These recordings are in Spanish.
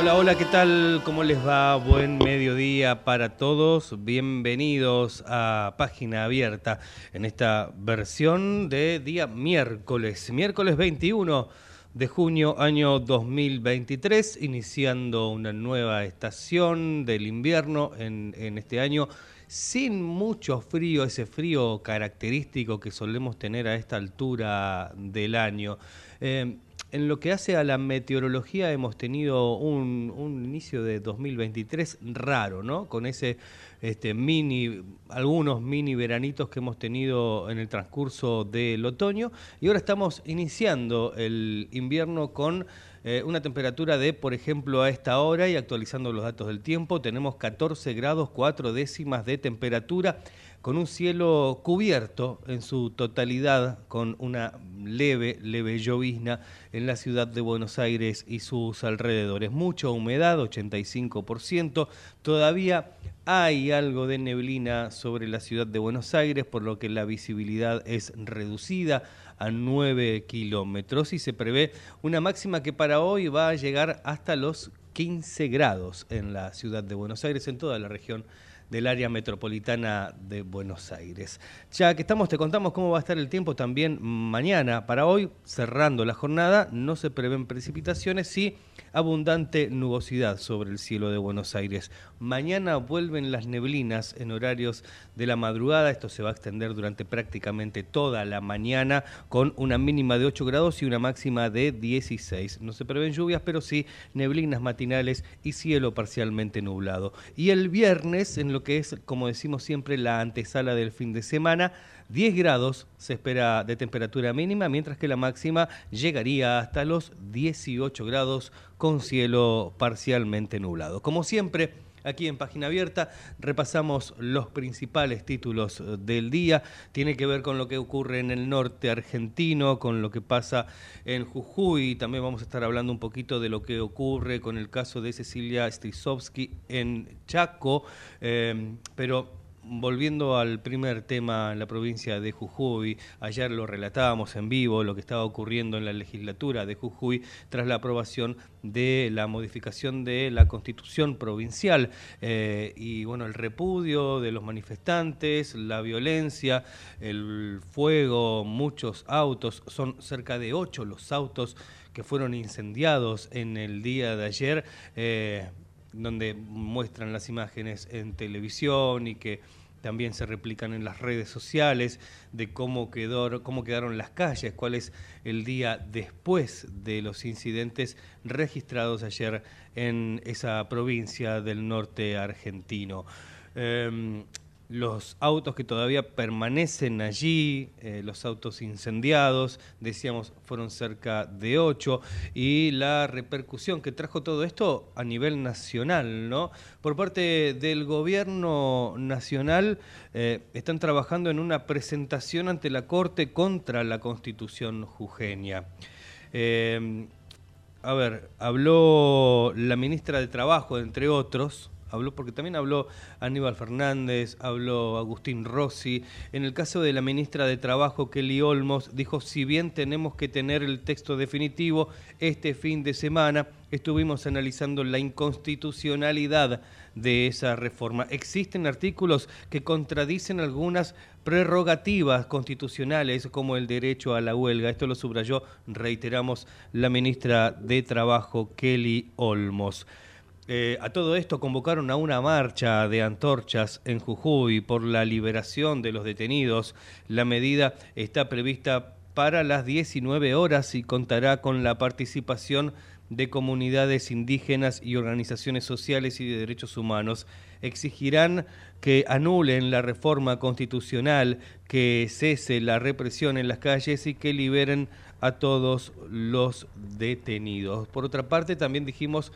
Hola, hola, ¿qué tal? ¿Cómo les va? Buen mediodía para todos. Bienvenidos a Página Abierta en esta versión de día miércoles, miércoles 21 de junio año 2023, iniciando una nueva estación del invierno en, en este año sin mucho frío, ese frío característico que solemos tener a esta altura del año. Eh, en lo que hace a la meteorología hemos tenido un, inicio de 2023 raro, ¿no? Con ese este, mini, algunos mini veranitos que hemos tenido en el transcurso del otoño y ahora estamos iniciando el invierno con eh, una temperatura de, por ejemplo, a esta hora y actualizando los datos del tiempo, tenemos 14 grados 4 décimas de temperatura con un cielo cubierto en su totalidad, con una leve, leve llovizna en la ciudad de Buenos Aires y sus alrededores. Mucha humedad, 85%. Todavía hay algo de neblina sobre la ciudad de Buenos Aires, por lo que la visibilidad es reducida a 9 kilómetros y se prevé una máxima que para hoy va a llegar hasta los 15 grados en la ciudad de Buenos Aires, en toda la región del área metropolitana de Buenos Aires. Ya que estamos, te contamos cómo va a estar el tiempo también mañana. Para hoy, cerrando la jornada, no se prevén precipitaciones, sí abundante nubosidad sobre el cielo de Buenos Aires. Mañana vuelven las neblinas en horarios de la madrugada. Esto se va a extender durante prácticamente toda la mañana con una mínima de 8 grados y una máxima de 16. No se prevén lluvias, pero sí neblinas matinales y cielo parcialmente nublado. Y el viernes, en lo que es, como decimos siempre, la antesala del fin de semana, 10 grados se espera de temperatura mínima, mientras que la máxima llegaría hasta los 18 grados con cielo parcialmente nublado. Como siempre, aquí en Página Abierta repasamos los principales títulos del día. Tiene que ver con lo que ocurre en el norte argentino, con lo que pasa en Jujuy. También vamos a estar hablando un poquito de lo que ocurre con el caso de Cecilia Strisovsky en Chaco. Eh, pero volviendo al primer tema en la provincia de Jujuy, ayer lo relatábamos en vivo, lo que estaba ocurriendo en la legislatura de Jujuy tras la aprobación de la modificación de la constitución provincial eh, y bueno, el repudio de los manifestantes, la violencia, el fuego, muchos autos, son cerca de ocho los autos que fueron incendiados en el día de ayer. Eh, donde muestran las imágenes en televisión y que también se replican en las redes sociales de cómo, quedó, cómo quedaron las calles, cuál es el día después de los incidentes registrados ayer en esa provincia del norte argentino. Em, los autos que todavía permanecen allí, eh, los autos incendiados, decíamos, fueron cerca de ocho, y la repercusión que trajo todo esto a nivel nacional, ¿no? Por parte del gobierno nacional, eh, están trabajando en una presentación ante la Corte contra la Constitución jujeña. Eh, a ver, habló la ministra de Trabajo, entre otros, habló porque también habló Aníbal Fernández, habló Agustín Rossi. En el caso de la ministra de Trabajo, Kelly Olmos, dijo, si bien tenemos que tener el texto definitivo, este fin de semana estuvimos analizando la inconstitucionalidad de esa reforma. Existen artículos que contradicen algunas prerrogativas constitucionales como el derecho a la huelga. Esto lo subrayó, reiteramos, la ministra de Trabajo, Kelly Olmos. Eh, a todo esto convocaron a una marcha de antorchas en Jujuy por la liberación de los detenidos. La medida está prevista para las 19 horas y contará con la participación de comunidades indígenas y organizaciones sociales y de derechos humanos. Exigirán que anulen la reforma constitucional, que cese la represión en las calles y que liberen a todos los detenidos. Por otra parte, también dijimos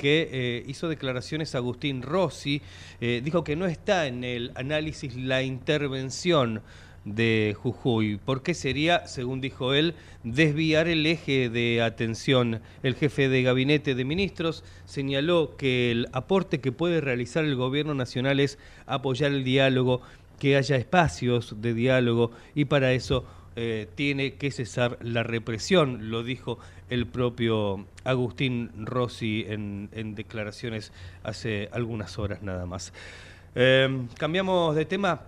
que eh, hizo declaraciones Agustín Rossi, eh, dijo que no está en el análisis la intervención de Jujuy, porque sería, según dijo él, desviar el eje de atención. El jefe de gabinete de ministros señaló que el aporte que puede realizar el gobierno nacional es apoyar el diálogo, que haya espacios de diálogo y para eso eh, tiene que cesar la represión, lo dijo el propio Agustín Rossi en, declaraciones hace algunas horas nada más. Em, cambiamos de tema.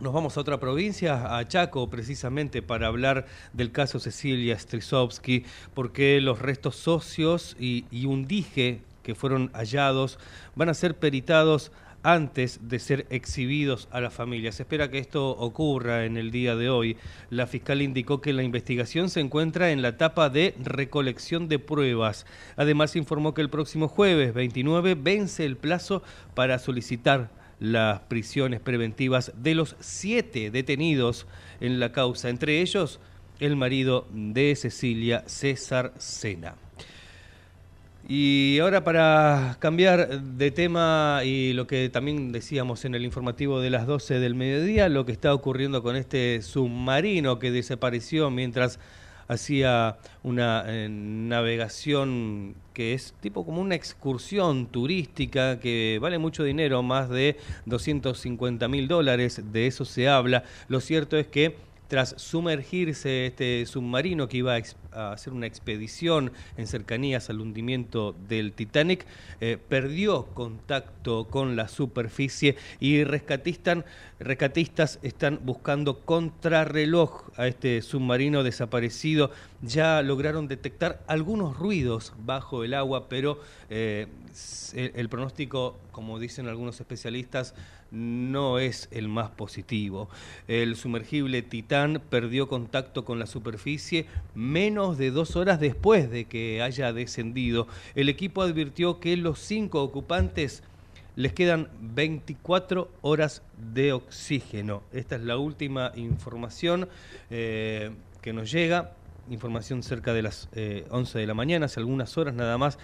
Nos vamos a otra provincia, a Chaco, precisamente para hablar del caso Cecilia Strisovsky, porque los restos socios y, y un dije que fueron hallados van a ser peritados antes de ser exhibidos a la familia. Se espera que esto ocurra en el día de hoy. La fiscal indicó que la investigación se encuentra en la etapa de recolección de pruebas. Además informó que el próximo jueves 29 vence el plazo para solicitar las prisiones preventivas de los siete detenidos en la causa, entre ellos el marido de Cecilia, César Sena. Y ahora para cambiar de tema y lo que también decíamos en el informativo de las 12 del mediodía, lo que está ocurriendo con este submarino que desapareció mientras hacía una eh, navegación que es tipo como una excursión turística que vale mucho dinero, más de 250 mil dólares, de eso se habla. Lo cierto es que tras sumergirse este submarino que iba a, hacer una expedición en cercanías al hundimiento del Titanic, eh, perdió contacto con la superficie y rescatistas, están buscando contrarreloj a este submarino desaparecido. Ya lograron detectar algunos ruidos bajo el agua, pero eh, el pronóstico, como dicen algunos especialistas, no es el más positivo. El sumergible Titán perdió contacto con la superficie menos de dos horas después de que haya descendido. El equipo advirtió que los cinco ocupantes les quedan 24 horas de oxígeno. Esta es la última información eh, que nos llega, información cerca de las 11 eh, de la mañana, hace algunas horas nada más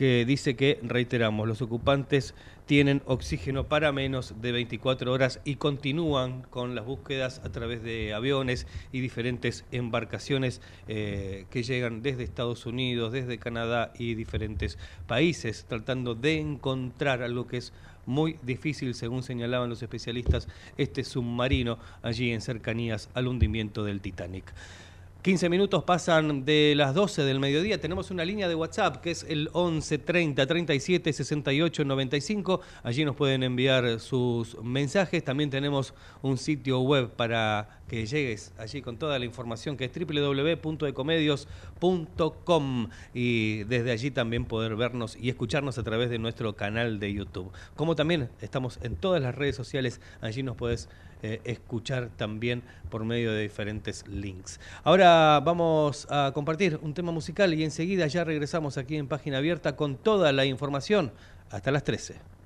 que dice que, reiteramos, los ocupantes tienen oxígeno para menos de 24 horas y continúan con las búsquedas a través de aviones y diferentes embarcaciones eh, que llegan desde Estados Unidos, desde Canadá y diferentes países, tratando de encontrar algo que es muy difícil, según señalaban los especialistas, este submarino allí en cercanías al hundimiento del Titanic. 15 minutos pasan de las 12 del mediodía. Tenemos una línea de WhatsApp que es el 11 30 37 68 95. Allí nos pueden enviar sus mensajes. También tenemos un sitio web para que llegues allí con toda la información que es www.ecomedios.com y desde allí también poder vernos y escucharnos a través de nuestro canal de YouTube. Como también estamos en todas las redes sociales, allí nos puedes eh, escuchar también por medio de diferentes links. Ahora vamos a compartir un tema musical y enseguida ya regresamos aquí en Página Abierta con toda la información hasta las 13.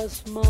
cosmos.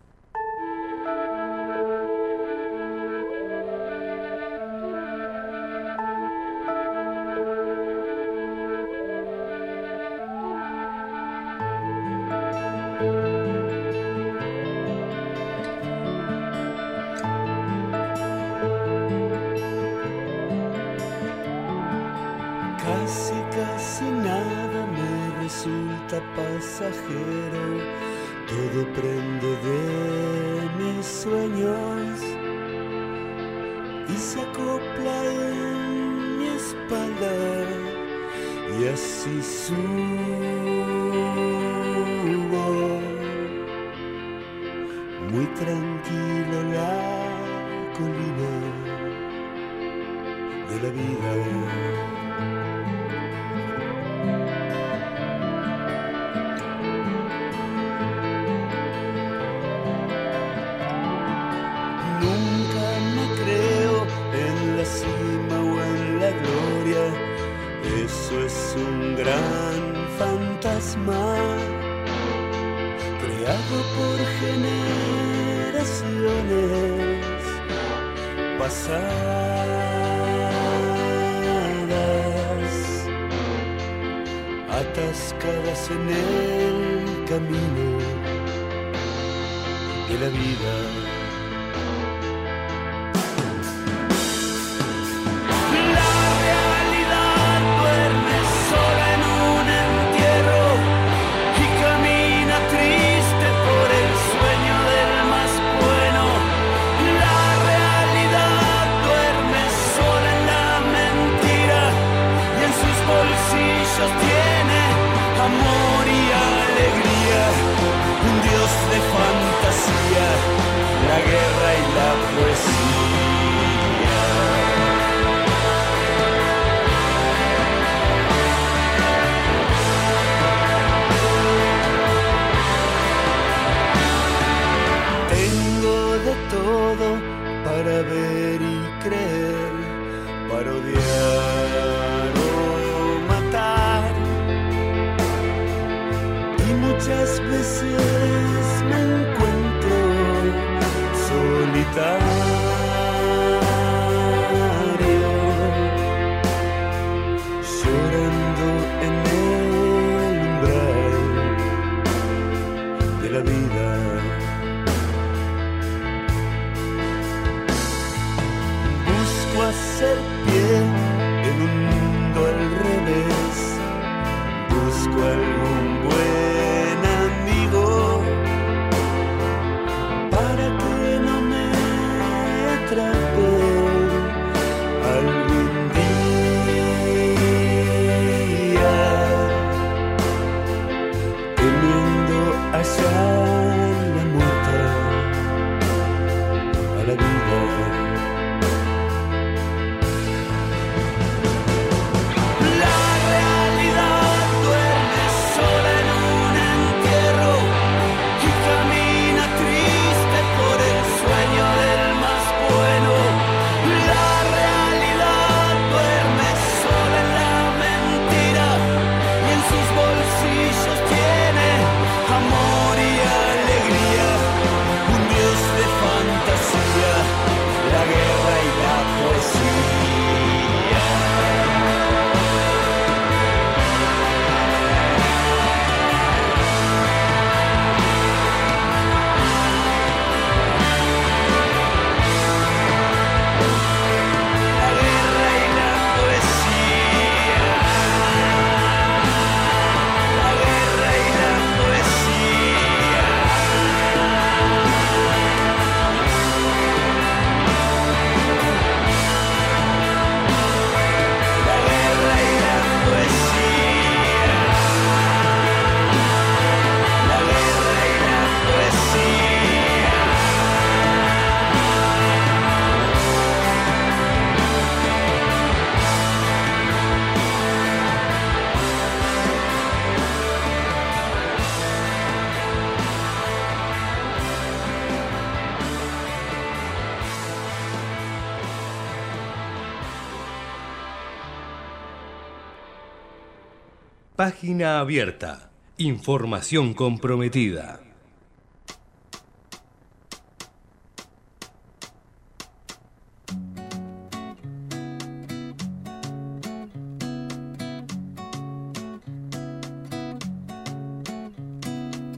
Página abierta. Información comprometida.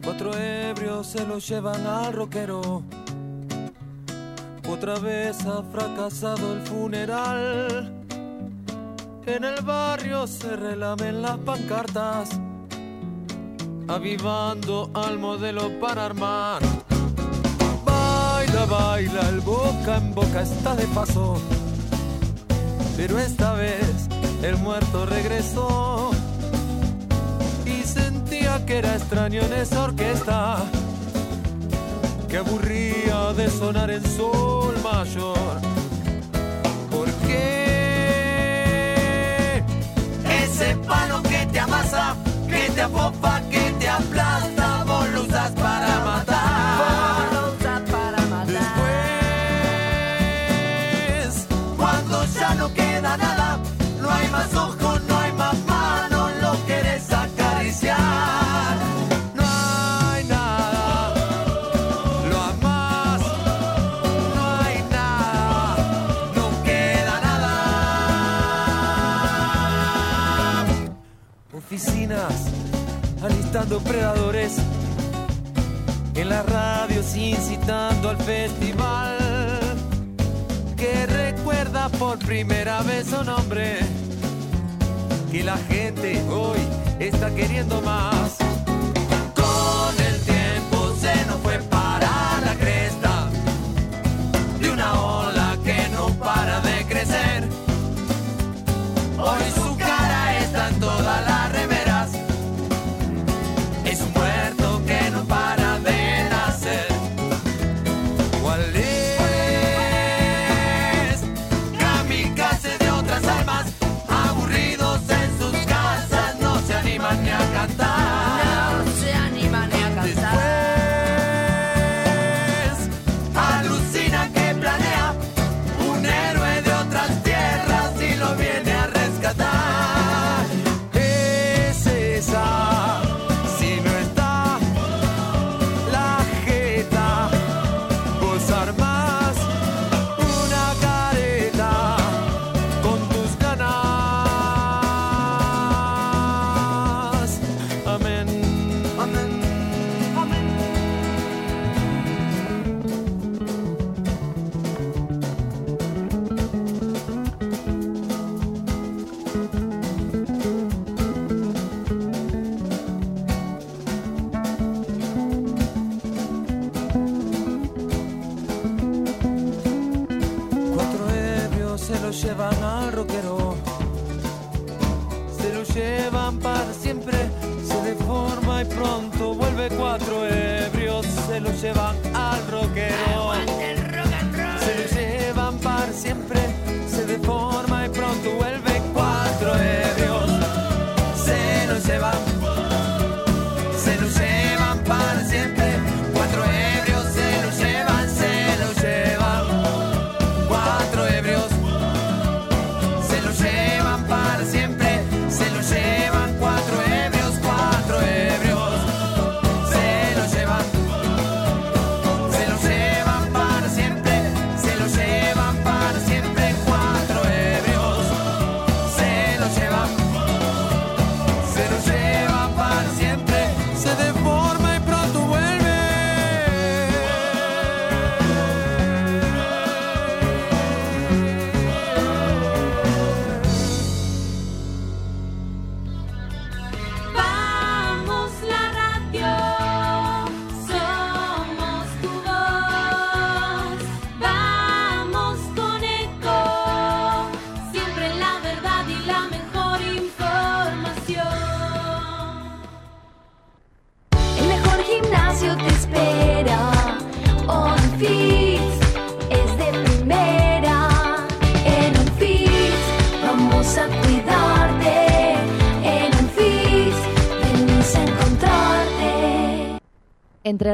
Cuatro ebrios se lo llevan al roquero. Otra vez ha fracasado el funeral en el barrio se relamen las pancartas, avivando al modelo para armar. Baila, baila, el boca en boca está de paso. Pero esta vez el muerto regresó y sentía que era extraño en esa orquesta que aburría de sonar en sol mayor. ese que te amasa, que te apopa, que te aplasta. incitando predadores, en las radios incitando al festival, que recuerda por primera vez su nombre, que la gente hoy está queriendo más.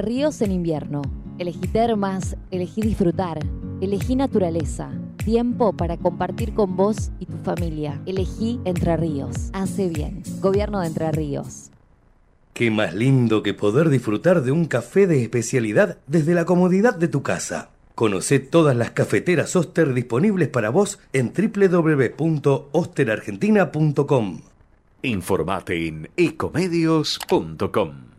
Ríos en invierno. Elegí termas, elegí disfrutar, elegí naturaleza. Tiempo para compartir con vos y tu familia. Elegí Entre Ríos. Hace bien. Gobierno de Entre Ríos. Qué más lindo que poder disfrutar de un café de especialidad desde la comodidad de tu casa. Conoce todas las cafeteras Oster disponibles para vos en www.osterargentina.com. Informate en ecomedios.com.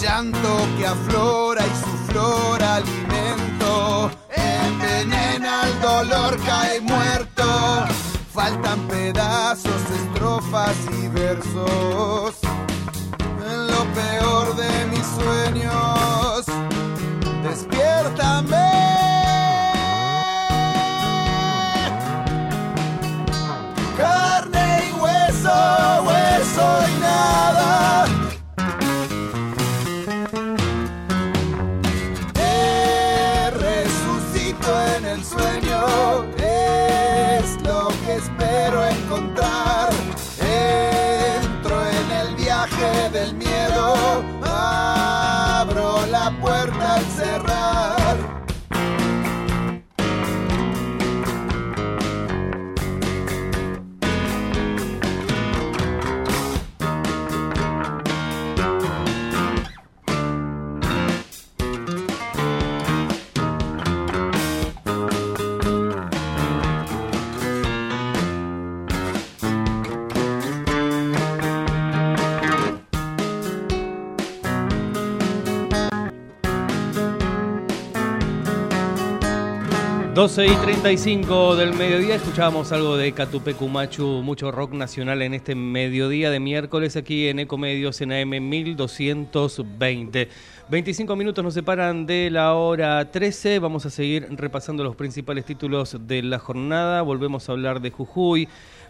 Llanto que aflora y su flor alimento envenena el dolor, cae muerto. Faltan pedazos, estrofas y versos. En lo peor de mis sueños, despiértame. 12 y 35 del mediodía escuchábamos algo de Catupecumachu, mucho rock nacional en este mediodía de miércoles aquí en Ecomedios en AM 1220. 25 minutos nos separan de la hora 13, vamos a seguir repasando los principales títulos de la jornada, volvemos a hablar de Jujuy.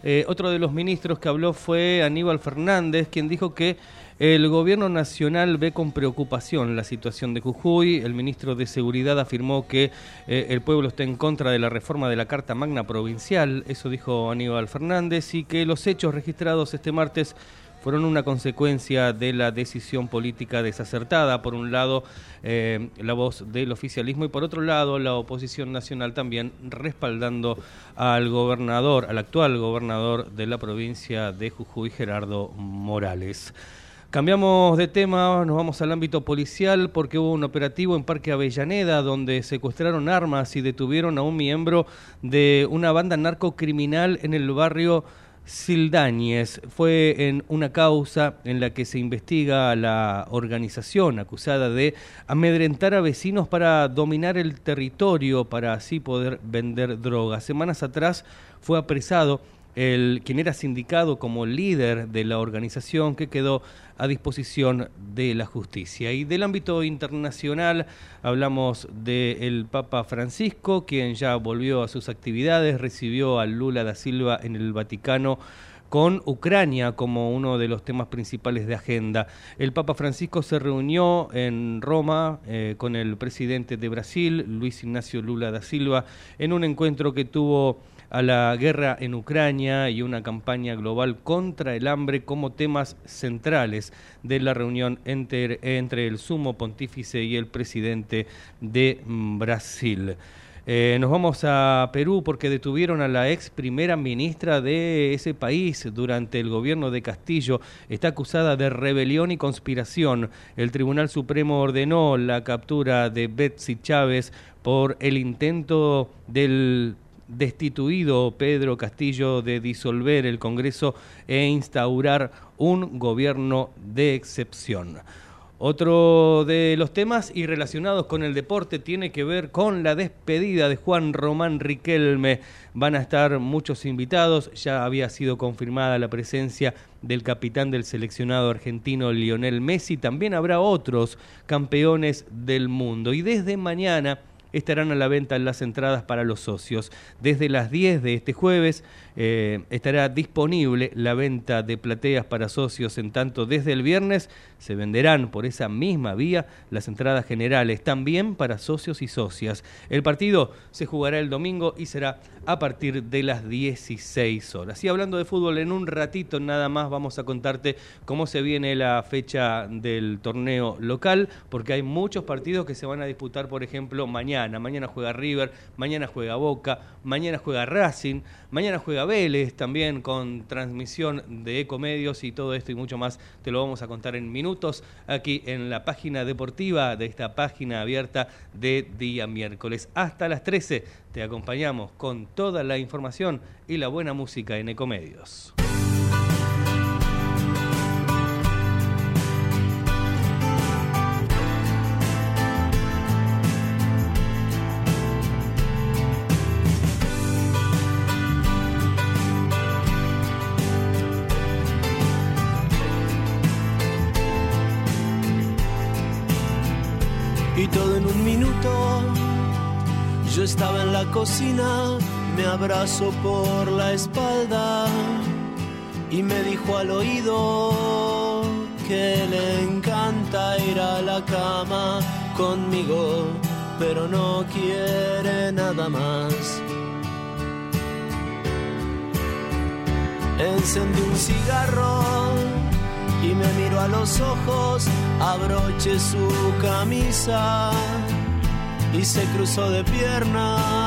Eh, otro de los ministros que habló fue Aníbal Fernández, quien dijo que el gobierno nacional ve con preocupación la situación de Jujuy. El ministro de Seguridad afirmó que eh, el pueblo está en contra de la reforma de la Carta Magna Provincial, eso dijo Aníbal Fernández, y que los hechos registrados este martes fueron una consecuencia de la decisión política desacertada. Por un lado, eh, la voz del oficialismo y por otro lado, la oposición nacional también respaldando al gobernador, al actual gobernador de la provincia de Jujuy, Gerardo Morales. Cambiamos de tema, nos vamos al ámbito policial porque hubo un operativo en Parque Avellaneda donde secuestraron armas y detuvieron a un miembro de una banda narcocriminal en el barrio Sildañez. Fue en una causa en la que se investiga a la organización acusada de amedrentar a vecinos para dominar el territorio para así poder vender drogas. Semanas atrás fue apresado el quien era sindicado como líder de la organización que quedó a disposición de la justicia. Y del ámbito internacional hablamos del Papa Francisco, quien ya volvió a sus actividades, recibió a Lula da Silva en el Vaticano con Ucrania como uno de los temas principales de agenda. El Papa Francisco se reunió en Roma eh, con el presidente de Brasil, Luis Ignacio Lula da Silva, en un encuentro que tuvo a la guerra en Ucrania y una campaña global contra el hambre como temas centrales de la reunión entre, el sumo pontífice y el presidente de Brasil. Eh, nos vamos a Perú porque detuvieron a la ex primera ministra de ese país durante el gobierno de Castillo. Está acusada de rebelión y conspiración. El Tribunal Supremo ordenó la captura de Betsy Chávez por el intento del destituido Pedro Castillo de disolver el Congreso e instaurar un gobierno de excepción. Otro de los temas y relacionados con el deporte tiene que ver con la despedida de Juan Román Riquelme. Van a estar muchos invitados, ya había sido confirmada la presencia del capitán del seleccionado argentino Lionel Messi, también habrá otros campeones del mundo. Y desde mañana estarán a la venta las entradas para los socios. Desde las 10 de este jueves eh, estará disponible la venta de plateas para socios, en tanto desde el viernes se venderán por esa misma vía las entradas generales, también para socios y socias. El partido se jugará el domingo y será a partir de las 16 horas. Y hablando de fútbol, en un ratito nada más vamos a contarte cómo se viene la fecha del torneo local, porque hay muchos partidos que se van a disputar, por ejemplo, mañana. Mañana juega River, mañana juega Boca, mañana juega Racing, mañana juega Vélez también con transmisión de Ecomedios y todo esto y mucho más te lo vamos a contar en minutos aquí en la página deportiva de esta página abierta de día miércoles. Hasta las 13 te acompañamos con toda la información y la buena música en Ecomedios. Cocina, me abrazó por la espalda y me dijo al oído que le encanta ir a la cama conmigo, pero no quiere nada más. Encendí un cigarro y me miró a los ojos, abroché su camisa y se cruzó de piernas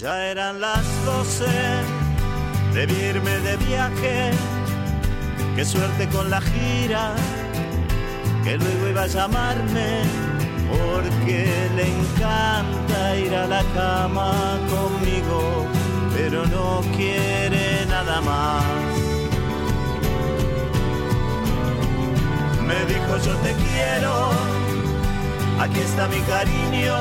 Ya eran las doce, debí irme de viaje. Qué suerte con la gira, que luego iba a llamarme, porque le encanta ir a la cama conmigo, pero no quiere yo te quiero, aquí está mi cariño.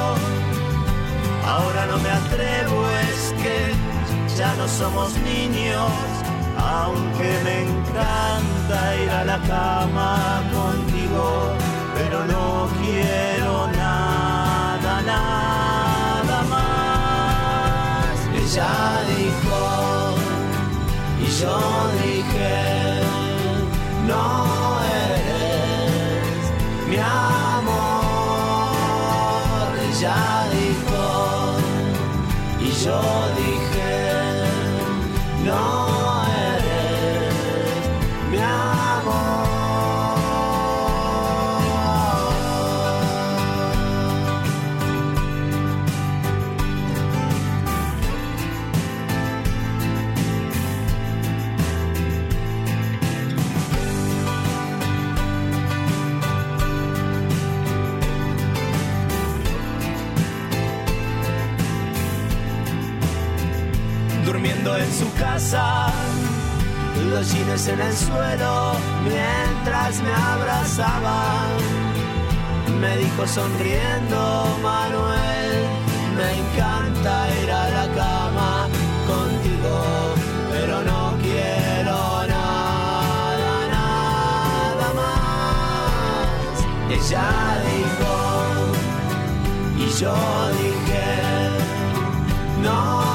Ahora no me atrevo, es que ya no somos niños, aunque me encanta ir a la cama contigo, pero no quiero nada, nada más. Ella dijo, y yo dije, no amor. Ella dijo, y yo dije, los jeans en el suelo mientras me abrazaba. Me dijo sonriendo Manuel, me encanta ir a la cama contigo, pero no quiero nada, nada más. Ella dijo, y yo dije, no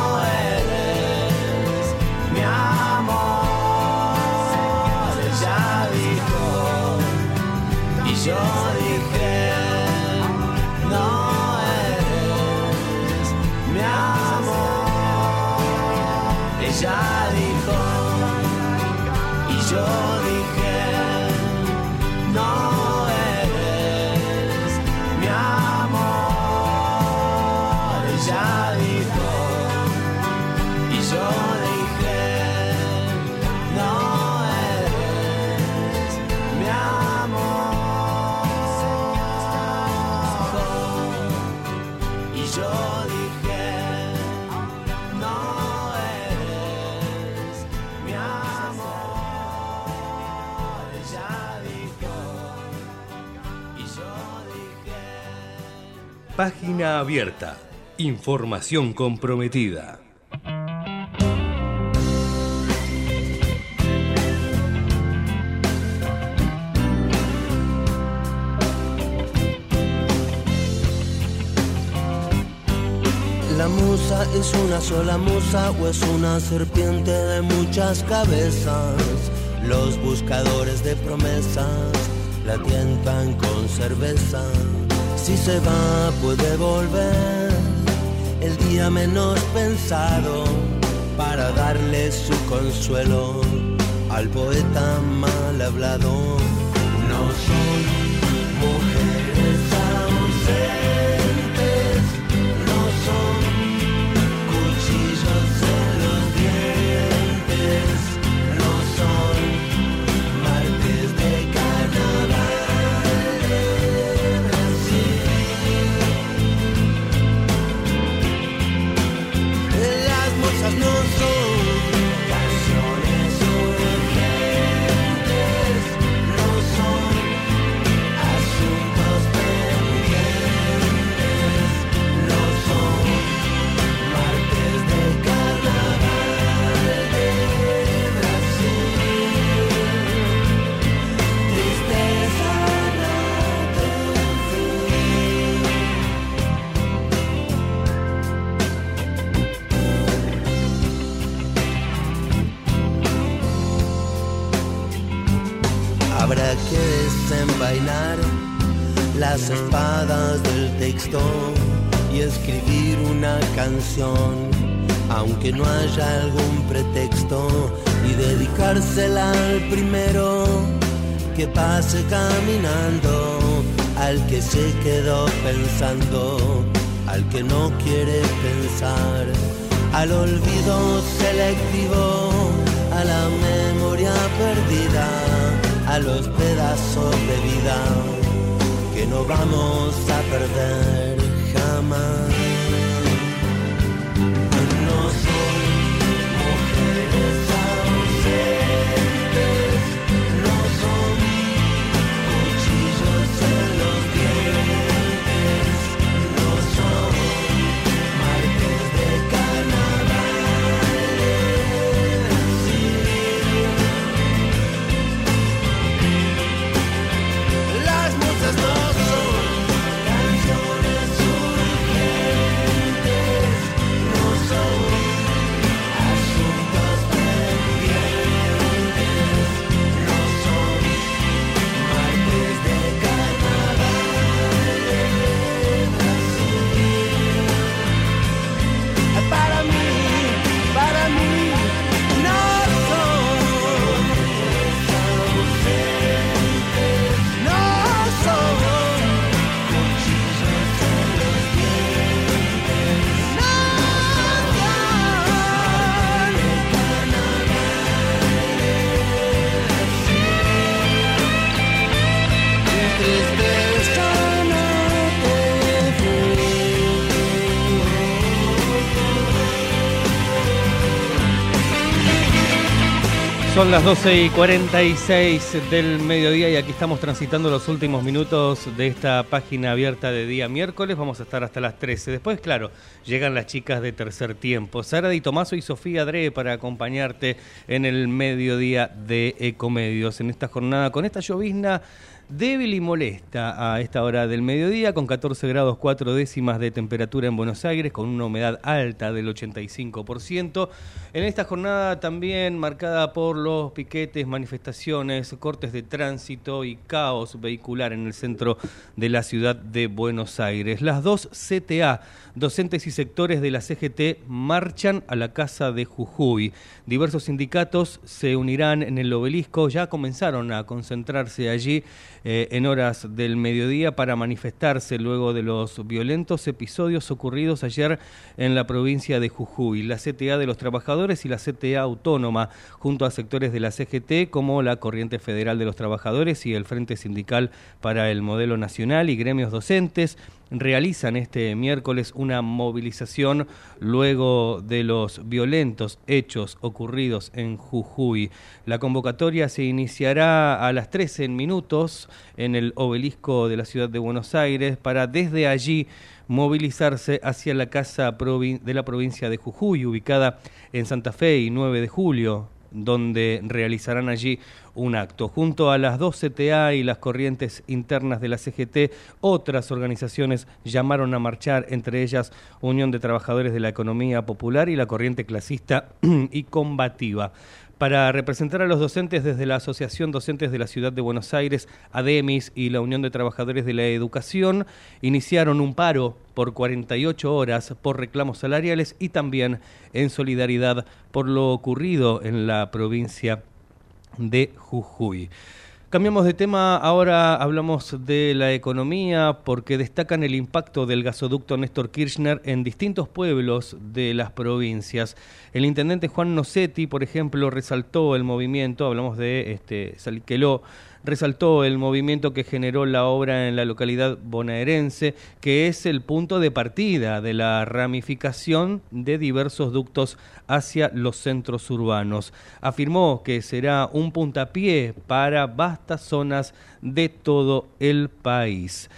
Página abierta. Información comprometida. La musa es una sola musa o es una serpiente de muchas cabezas. Los buscadores de promesas la tientan con cerveza. Si se va puede volver el día menos pensado para darle su consuelo al poeta mal hablado. No son al que no quiere pensar, al olvido selectivo, a la memoria perdida, a los pedazos de vida que no vamos a perder Son las 12 y 46 del mediodía y aquí estamos transitando los últimos minutos de esta página abierta de día miércoles. Vamos a estar hasta las 13. Después, claro, llegan las chicas de tercer tiempo. Sara Di Tomaso y Sofía Dre para acompañarte en el mediodía de Ecomedios. En esta jornada, con esta llovizna débil y molesta a esta hora del mediodía, con 14 grados 4 décimas de temperatura en Buenos Aires, con una humedad alta del 85%. En esta jornada también marcada por los piquetes, manifestaciones, cortes de tránsito y caos vehicular en el centro de la ciudad de Buenos Aires. Las dos CTA, docentes y sectores de la CGT, marchan a la Casa de Jujuy. Diversos sindicatos se unirán en el obelisco, ya comenzaron a concentrarse allí eh, en horas del mediodía para manifestarse luego de los violentos episodios ocurridos ayer en la provincia de Jujuy. La CTA de los trabajadores y la CTA autónoma, junto a sectores de la CGT como la Corriente Federal de los Trabajadores y el Frente Sindical para el Modelo Nacional y gremios docentes, realizan este miércoles una movilización luego de los violentos hechos ocurridos en Jujuy. La convocatoria se iniciará a las 13 minutos en el obelisco de la ciudad de Buenos Aires para desde allí movilizarse hacia la casa de la provincia de Jujuy, ubicada en Santa Fe y 9 de julio, donde realizarán allí un acto. Junto a las dos CTA y las corrientes internas de la CGT, otras organizaciones llamaron a marchar, entre ellas Unión de Trabajadores de la Economía Popular y la Corriente Clasista y Combativa. Para representar a los docentes desde la Asociación Docentes de la Ciudad de Buenos Aires, ADEMIS y la Unión de Trabajadores de la Educación, iniciaron un paro por 48 horas por reclamos salariales y también en solidaridad por lo ocurrido en la provincia de Jujuy. Cambiamos de tema, ahora hablamos de la economía porque destacan el impacto del gasoducto Néstor Kirchner en distintos pueblos de las provincias. El intendente Juan Nocetti, por ejemplo, resaltó el movimiento, hablamos de este, Salqueló, resaltó el movimiento que generó la obra en la localidad bonaerense, que es el punto de partida de la ramificación de diversos ductos hacia los centros urbanos. Afirmó que será un puntapié para vastas zonas de todo el país.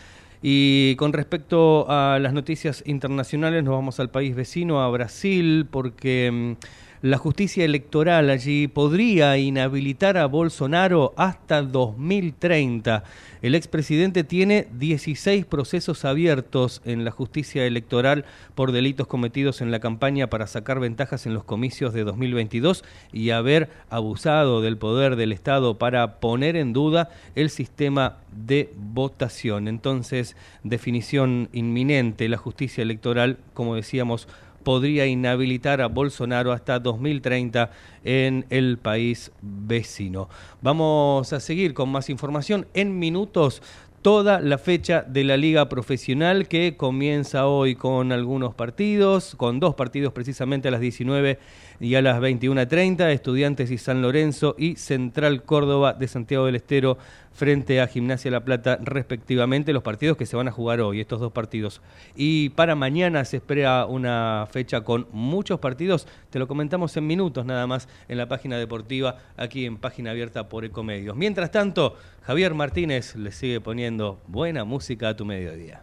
Y con respecto a las noticias internacionales, nos vamos al país vecino, a Brasil, porque mm, la justicia electoral allí podría inhabilitar a Bolsonaro hasta 2030. El expresidente tiene 16 procesos abiertos en la justicia electoral por delitos cometidos en la campaña para sacar ventajas en los comicios de 2022 y haber abusado del poder del Estado para poner en duda el sistema de votación. Entonces, definición inminente, la justicia electoral, como decíamos, podría inhabilitar a Bolsonaro hasta 2030 en el país vecino. Vamos a seguir con más información en minutos. Toda la fecha de la liga profesional que comienza hoy con algunos partidos, con dos partidos precisamente a las 19 y a las 21.30, Estudiantes y San Lorenzo y Central Córdoba de Santiago del Estero frente a Gimnasia La Plata respectivamente, los partidos que se van a jugar hoy, estos dos partidos. Y para mañana se espera una fecha con muchos partidos, te lo comentamos en minutos nada más en la página deportiva, aquí en página abierta por Ecomedios. Mientras tanto, Javier Martínez le sigue poniendo buena música a tu mediodía.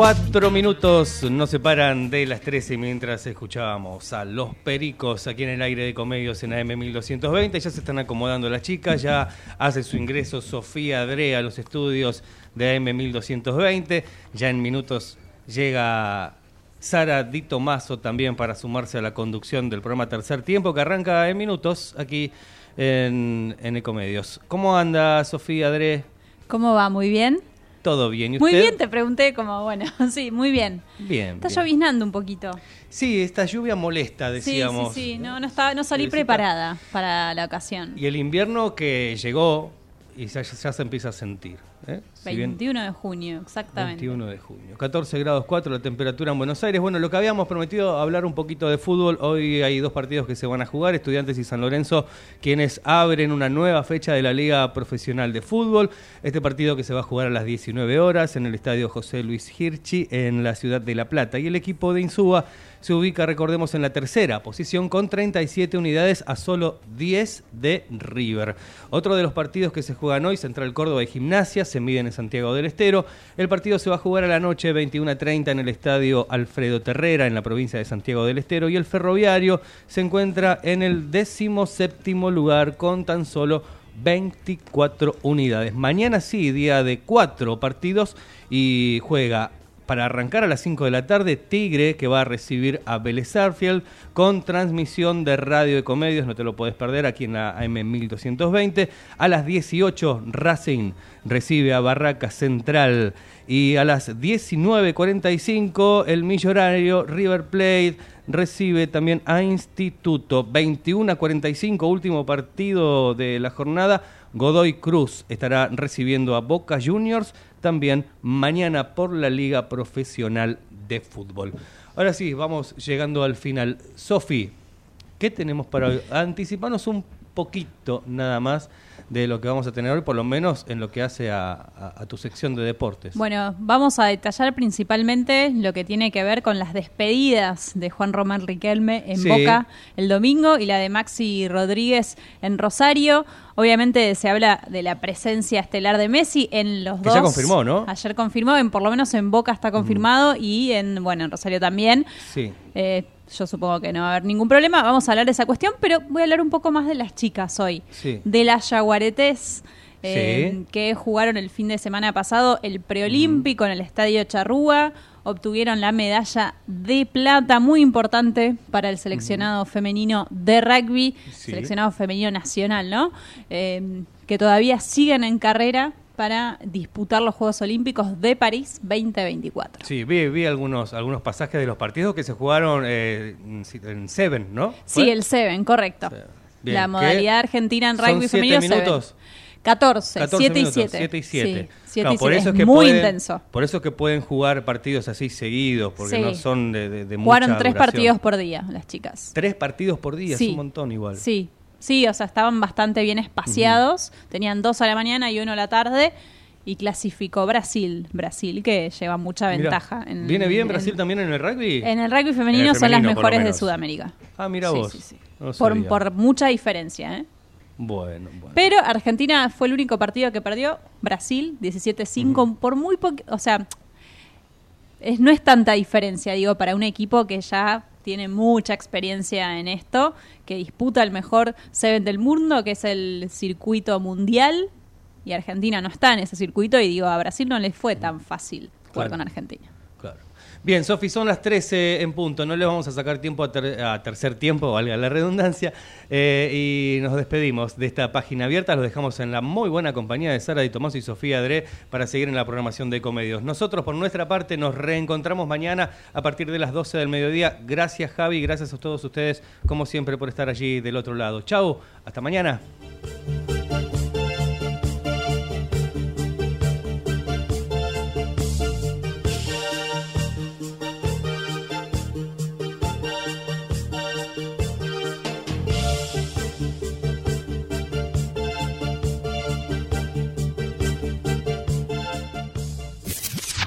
Cuatro minutos nos separan de las 13 mientras escuchábamos a Los Pericos aquí en el aire de Comedios en AM 1220. Ya se están acomodando las chicas, ya hace su ingreso Sofía Dre a los estudios de AM 1220. Ya en minutos llega Sara Di Tomaso también para sumarse a la conducción del programa Tercer Tiempo que arranca en minutos aquí en, en Ecomedios. ¿Cómo anda Sofía Dre? ¿Cómo va? ¿Muy bien? ¿Todo bien? ¿Y Muy bien, te pregunté como, bueno, sí, muy bien. Bien. Está bien. lloviznando un poquito. Sí, esta lluvia molesta, Sí, decíamos. sí, sí, no, no, estaba, no salí preparada para la ocasión. Y el invierno que llegó y ya, ya se empieza a sentir. ¿eh? Si bien- 21 de junio, exactamente. 21 de junio. 14 grados 4 la temperatura en Buenos Aires. Bueno, lo que habíamos prometido hablar un poquito de fútbol. Hoy hay dos partidos que se van a jugar, Estudiantes y San Lorenzo, quienes abren una nueva fecha de la Liga Profesional de Fútbol. Este partido que se va a jugar a las 19 horas en el Estadio José Luis Hirchi en la ciudad de La Plata. Y el equipo de Insúa se ubica, recordemos, en la tercera posición con 37 unidades a solo 10 de River. Otro de los partidos que se juegan hoy, Central Córdoba y Gimnasia, se miden Santiago del Estero. El partido se va a jugar a la noche 21.30 en el estadio Alfredo Terrera, en la provincia de Santiago del Estero. Y el Ferroviario se encuentra en el décimo séptimo lugar con tan solo 24 unidades. Mañana sí, día de cuatro partidos y juega para arrancar a las 5 de la tarde, Tigre, que va a recibir a Vélez Sarsfield con transmisión de Radio de Comedios, no te lo puedes perder aquí en la AM 1220. A las 18, Racing recibe a Barraca Central. Y a las 19.45, el millonario River Plate recibe también a Instituto. 21 a 45, último partido de la jornada. Godoy Cruz estará recibiendo a Boca Juniors también mañana por la Liga Profesional de Fútbol. Ahora sí, vamos llegando al final. Sofi, ¿qué tenemos para hoy? Anticipanos un poquito nada más de lo que vamos a tener hoy, por lo menos en lo que hace a, a- a tu sección de deportes. Bueno, vamos a detallar principalmente lo que tiene que ver con las despedidas de Juan Román Riquelme en Sí. Boca el domingo y la de Maxi Rodríguez en Rosario. Obviamente se habla de la presencia estelar de Messi en los Que dos. ya confirmó, ¿no? Ayer confirmó, en, por lo menos en Boca está confirmado y en bueno en Rosario también. Sí. Eh, yo supongo que no va a haber ningún problema. Vamos a hablar de esa cuestión, pero voy a hablar un poco más de las chicas hoy. Sí. De las Yaguaretés, eh, Sí. que jugaron el fin de semana pasado el preolímpico en el Estadio Charrúa. Obtuvieron la medalla de plata, muy importante para el seleccionado femenino de rugby, Sí. seleccionado femenino nacional, ¿no? Eh, que todavía siguen en carrera para disputar los Juegos Olímpicos de París 2024. Sí, vi, vi algunos, algunos pasajes de los partidos que se jugaron eh, en Seven, ¿no? ¿Fue? Sí, el Seven, correcto. Sí. Bien, la modalidad argentina en ¿Son rugby siete femenino minutos? Seven. 14, 14 7 y minutos, 7. 7 y 7. Sí, 7 Claro, y por 7. eso es es que muy pueden- intenso. Por eso es que pueden jugar partidos así seguidos, porque Sí. no son de, de, de Jugaron mucha tres duración. partidos por día las chicas. Tres partidos por día, Sí. es un montón igual. Sí, sí, o sea, estaban bastante bien espaciados. Tenían dos a la mañana y uno a la tarde. Y clasificó Brasil. Brasil que lleva mucha Mirá, ventaja. en- ¿Viene bien en- Brasil también en el rugby? En el rugby femenino, son las mejores de. Sudamérica. Ah, mira Sí, vos. sí, sí. No por mucha diferencia, ¿eh? Bueno, bueno. Pero Argentina fue el único partido que perdió. Brasil, 17-5, por muy poco. O sea, es, no es tanta diferencia, digo, para un equipo que ya tiene mucha experiencia en esto, que disputa el mejor Seven del mundo, que es el circuito mundial. Y Argentina no está en ese circuito. Y digo, a Brasil no les fue tan fácil jugar Claro. con Argentina. Bien, Sofi, son las 13 en punto. No le vamos a sacar tiempo a, ter- a tercer tiempo, valga la redundancia. Eh, y nos despedimos de esta página abierta. Los dejamos en la muy buena compañía de Sara y Tomás y Sofía Adré para seguir en la programación de Comedios. Nosotros, por nuestra parte, nos reencontramos mañana a partir de las 12 del mediodía. Gracias, Javi. Gracias a todos ustedes, como siempre, por estar allí del otro lado. Chau. Hasta mañana.